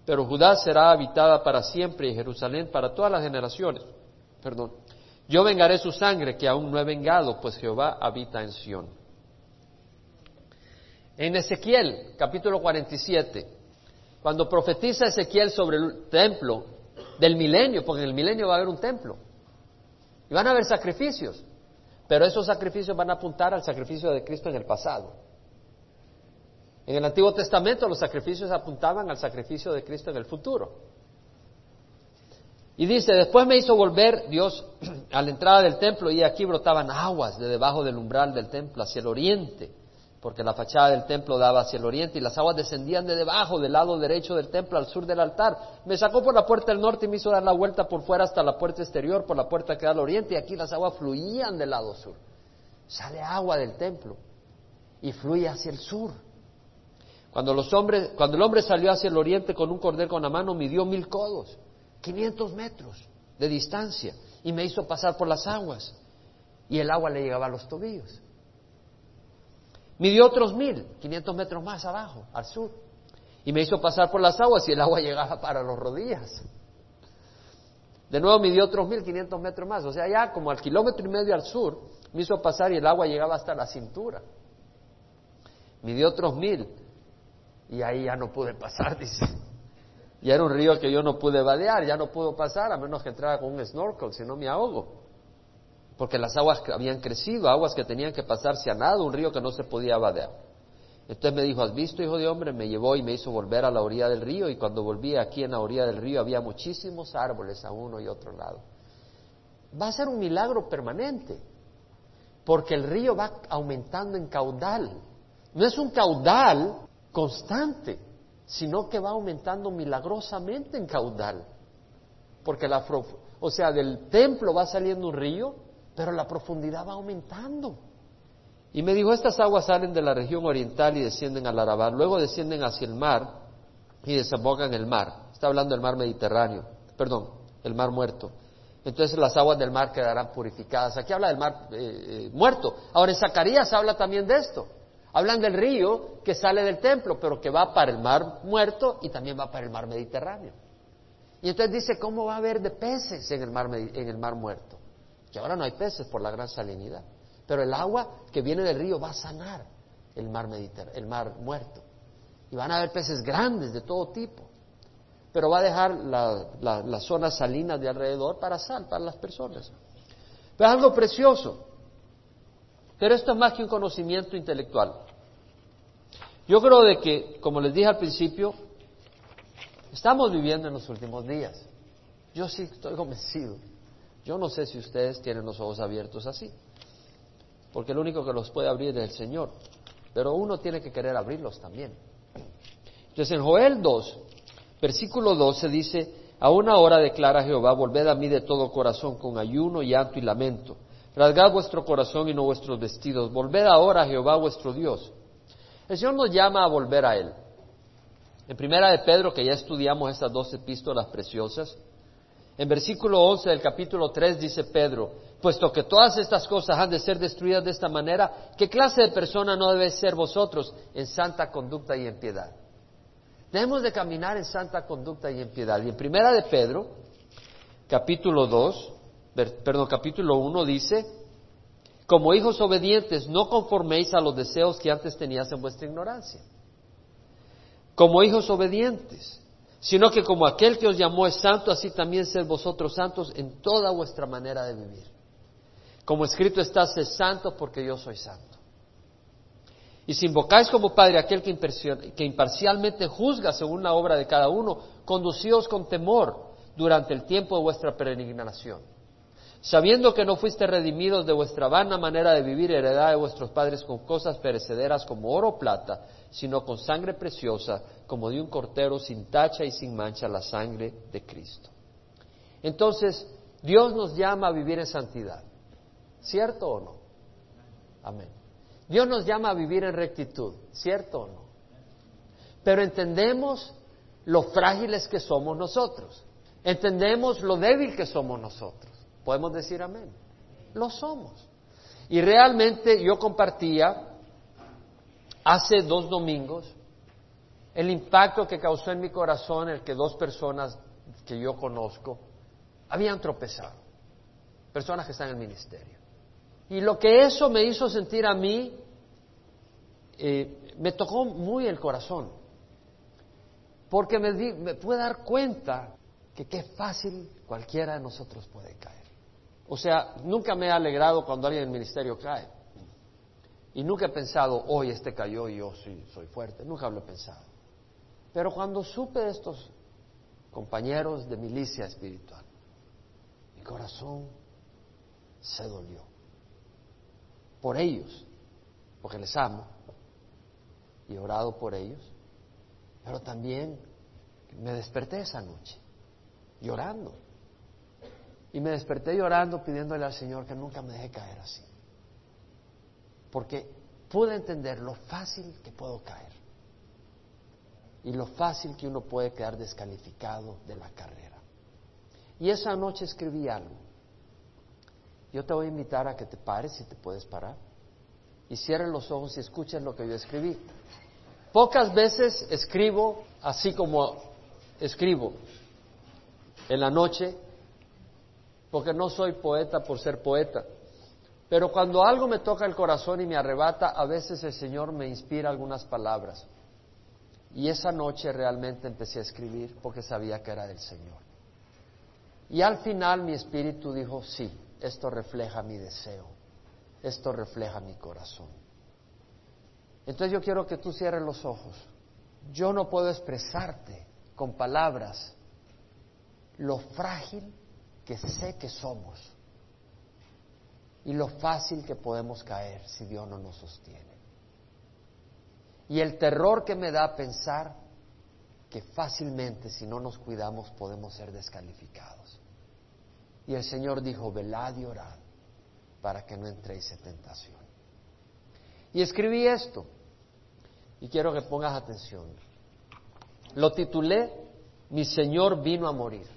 Pero Judá será habitada para siempre y Jerusalén para todas las generaciones. Perdón. Yo vengaré su sangre que aún no he vengado, pues Jehová habita en Sión. En Ezequiel, capítulo 47, cuando profetiza Ezequiel sobre el templo del milenio, porque en el milenio va a haber un templo, y van a haber sacrificios, pero esos sacrificios van a apuntar al sacrificio de Cristo en el pasado. En el Antiguo Testamento los sacrificios apuntaban al sacrificio de Cristo en el futuro. Y dice, después me hizo volver Dios a la entrada del templo y aquí brotaban aguas de debajo del umbral del templo hacia el oriente, porque la fachada del templo daba hacia el oriente y las aguas descendían de debajo del lado derecho del templo al sur del altar. Me sacó por la puerta del norte y me hizo dar la vuelta por fuera hasta la puerta exterior, por la puerta que da al oriente y aquí las aguas fluían del lado sur. Sale agua del templo y fluye hacia el sur. Cuando, los hombres, cuando el hombre salió hacia el oriente con un cordero con la mano, midió mil codos, 500 metros de distancia, y me hizo pasar por las aguas, y el agua le llegaba a los tobillos. Midió otros mil, 500 metros más abajo, al sur, y me hizo pasar por las aguas, y el agua llegaba para las rodillas. De nuevo midió otros mil, 500 metros más, o sea, ya como al kilómetro y medio al sur, me hizo pasar y el agua llegaba hasta la cintura. Midió otros mil, y ahí ya no pude pasar, dice. Y era un río que yo no pude vadear, ya no pudo pasar, a menos que entrara con un snorkel, si no me ahogo. Porque las aguas habían crecido, aguas que tenían que pasarse a nada, un río que no se podía vadear. Entonces me dijo, ¿has visto, hijo de hombre? Me llevó y me hizo volver a la orilla del río, y cuando volví aquí en la orilla del río había muchísimos árboles a uno y otro lado. Va a ser un milagro permanente, porque el río va aumentando en caudal. No es un caudal constante, sino que va aumentando milagrosamente en caudal. Porque la, o sea, del templo va saliendo un río, pero la profundidad va aumentando. Y me dijo, estas aguas salen de la región oriental y descienden al Arabá, luego descienden hacia el mar y desembocan en el mar. Está hablando del mar Mediterráneo, perdón, el mar muerto. Entonces las aguas del mar quedarán purificadas. Aquí habla del mar eh, eh, muerto. Ahora en Zacarías habla también de esto. Hablan del río que sale del templo, pero que va para el mar muerto y también va para el mar Mediterráneo. Y entonces dice, ¿cómo va a haber de peces en el mar, en el mar muerto? Que ahora no hay peces por la gran salinidad. Pero el agua que viene del río va a sanar el mar, el mar muerto. Y van a haber peces grandes de todo tipo. Pero va a dejar la, la, zona salina de alrededor para sal, para las personas. Pero es algo precioso. Pero esto es más que un conocimiento intelectual. Yo creo de que, como les dije al principio, estamos viviendo en los últimos días. Yo sí estoy convencido. Yo no sé si ustedes tienen los ojos abiertos así, porque el único que los puede abrir es el Señor, pero uno tiene que querer abrirlos también. Entonces en Joel 2, versículo 12 dice, a una hora declara Jehová, volved a mí de todo corazón con ayuno, llanto y lamento Rasgad vuestro corazón y no vuestros vestidos. Volved ahora a Jehová vuestro Dios. El Señor nos llama a volver a Él. En primera de Pedro, que ya estudiamos estas dos epístolas preciosas, en versículo 11 del capítulo 3 dice Pedro, puesto que todas estas cosas han de ser destruidas de esta manera, ¿qué clase de persona no debe ser vosotros en santa conducta y en piedad? Debemos de caminar en santa conducta y en piedad. Y en primera de Pedro, capítulo 2, perdón, capítulo 1 dice, como hijos obedientes, no conforméis a los deseos que antes tenías en vuestra ignorancia. Como hijos obedientes, sino que como aquel que os llamó es santo, así también sed vosotros santos en toda vuestra manera de vivir. Como escrito está, sed santo porque yo soy santo. Y si invocáis como Padre aquel que, que imparcialmente juzga según la obra de cada uno, conducíos con temor durante el tiempo de vuestra peregrinación, sabiendo que no fuiste redimidos de vuestra vana manera de vivir heredad de vuestros padres con cosas perecederas como oro o plata, sino con sangre preciosa, como de un cortero sin tacha y sin mancha, la sangre de Cristo. Entonces, Dios nos llama a vivir en santidad, ¿cierto o no? Amén. Dios nos llama a vivir en rectitud, ¿cierto o no? Pero entendemos lo frágiles que somos nosotros. Entendemos lo débil que somos nosotros. ¿Podemos decir amén? Lo somos. Y realmente yo compartía hace dos domingos el impacto que causó en mi corazón el que dos personas que yo conozco habían tropezado, personas que están en el ministerio. Y lo que eso me hizo sentir a mí, eh, me tocó muy el corazón, porque me, me pude dar cuenta que qué fácil cualquiera de nosotros puede caer. O sea, nunca me he alegrado cuando alguien en el ministerio cae. Y nunca he pensado, hoy este cayó y yo soy fuerte. Nunca lo he pensado. Pero cuando supe de estos compañeros de milicia espiritual, mi corazón se dolió por ellos, porque les amo y he orado por ellos, pero también me desperté esa noche llorando. Y me desperté llorando pidiéndole al Señor que nunca me deje caer así. Porque pude entender lo fácil que puedo caer y lo fácil que uno puede quedar descalificado de la carrera. Y esa noche escribí algo. Yo te voy a invitar a que te pares si te puedes parar y cierren los ojos y escuchen lo que yo escribí. Pocas veces escribo así como escribo en la noche, porque no soy poeta por ser poeta. Pero cuando algo me toca el corazón y me arrebata, a veces el Señor me inspira algunas palabras. Y esa noche realmente empecé a escribir porque sabía que era del Señor. Y al final mi espíritu dijo, sí, esto refleja mi deseo, esto refleja mi corazón. Entonces yo quiero que tú cierres los ojos. Yo no puedo expresarte con palabras lo frágil que sé que somos y lo fácil que podemos caer si Dios no nos sostiene. Y el terror que me da pensar que fácilmente si no nos cuidamos podemos ser descalificados. Y el Señor dijo, velad y orad para que no entréis en tentación. Y escribí esto, y quiero que pongas atención. Lo titulé, Mi Señor vino a morir.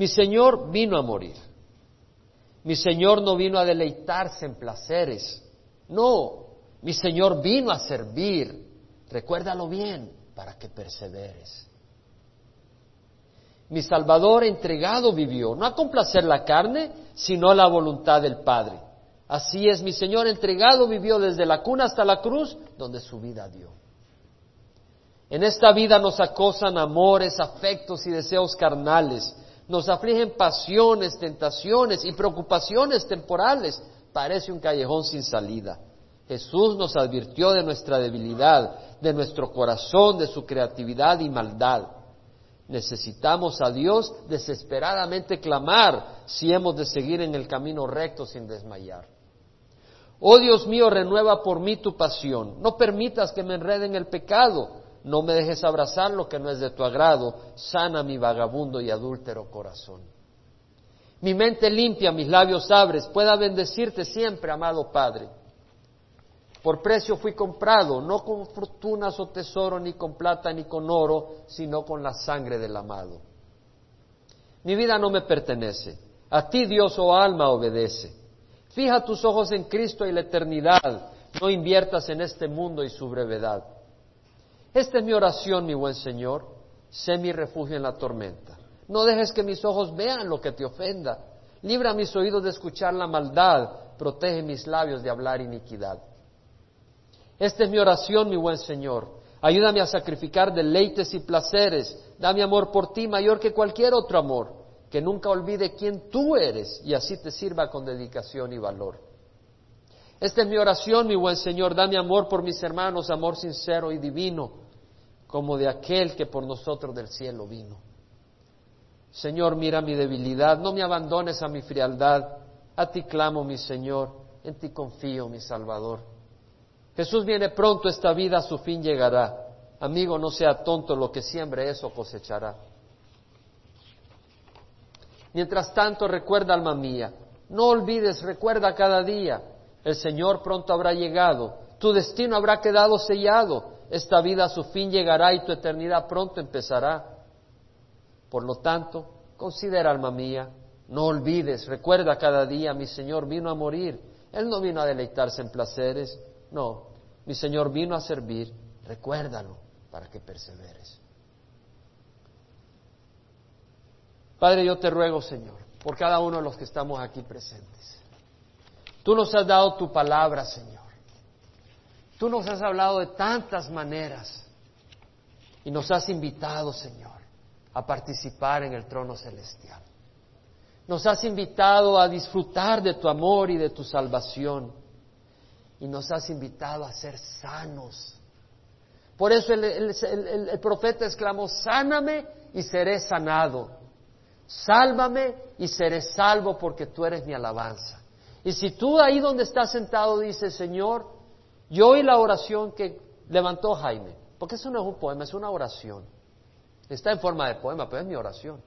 Mi Señor vino a morir. Mi Señor no vino a deleitarse en placeres. No, mi Señor vino a servir. Recuérdalo bien para que perseveres. Mi Salvador entregado vivió, no a complacer la carne, sino la voluntad del Padre. Así es, mi Señor entregado vivió desde la cuna hasta la cruz, donde su vida dio. En esta vida nos acosan amores, afectos y deseos carnales, nos afligen pasiones, tentaciones y preocupaciones temporales. Parece un callejón sin salida. Jesús nos advirtió de nuestra debilidad, de nuestro corazón, de su creatividad y maldad. Necesitamos a Dios desesperadamente clamar si hemos de seguir en el camino recto sin desmayar. Oh Dios mío, renueva por mí tu pasión. No permitas que me enrede en el pecado no me dejes abrazar lo que no es de tu agrado, sana mi vagabundo y adúltero corazón. Mi mente limpia, mis labios abres, pueda bendecirte siempre, amado Padre. Por precio fui comprado, no con fortunas o tesoro, ni con plata, ni con oro, sino con la sangre del amado. Mi vida no me pertenece. A ti, Dios, oh alma, obedece. Fija tus ojos en Cristo y la eternidad. No inviertas en este mundo y su brevedad. Esta es mi oración, mi buen Señor. Sé mi refugio en la tormenta. No dejes que mis ojos vean lo que te ofenda. Libra mis oídos de escuchar la maldad. Protege mis labios de hablar iniquidad. Esta es mi oración, mi buen Señor. Ayúdame a sacrificar deleites y placeres. Dame amor por ti mayor que cualquier otro amor. Que nunca olvide quién tú eres y así te sirva con dedicación y valor. Esta es mi oración, mi buen Señor. Dame amor por mis hermanos, amor sincero y divino, como de aquel que por nosotros del cielo vino. Señor, mira mi debilidad, no me abandones a mi frialdad. A ti clamo, mi Señor, en ti confío, mi Salvador. Jesús viene pronto, esta vida a su fin llegará. Amigo, no sea tonto, lo que siembre eso cosechará. Mientras tanto, recuerda, alma mía, no olvides, recuerda cada día, el Señor pronto habrá llegado, tu destino habrá quedado sellado, esta vida a su fin llegará y tu eternidad pronto empezará. Por lo tanto, considera, alma mía, no olvides, recuerda cada día, mi Señor vino a morir, Él no vino a deleitarse en placeres, no, mi Señor vino a servir, recuérdalo para que perseveres. Padre, yo te ruego, Señor, por cada uno de los que estamos aquí presentes. Tú nos has dado tu palabra, Señor. Tú nos has hablado de tantas maneras y nos has invitado, Señor, a participar en el trono celestial. Nos has invitado a disfrutar de tu amor y de tu salvación y nos has invitado a ser sanos. Por eso el, profeta exclamó, sáname y seré sanado. Sálvame y seré salvo porque tú eres mi alabanza. Y si tú ahí donde estás sentado dices, Señor, yo oí la oración que levantó Jaime, porque eso no es un poema, es una oración. Está en forma de poema, pero es mi oración.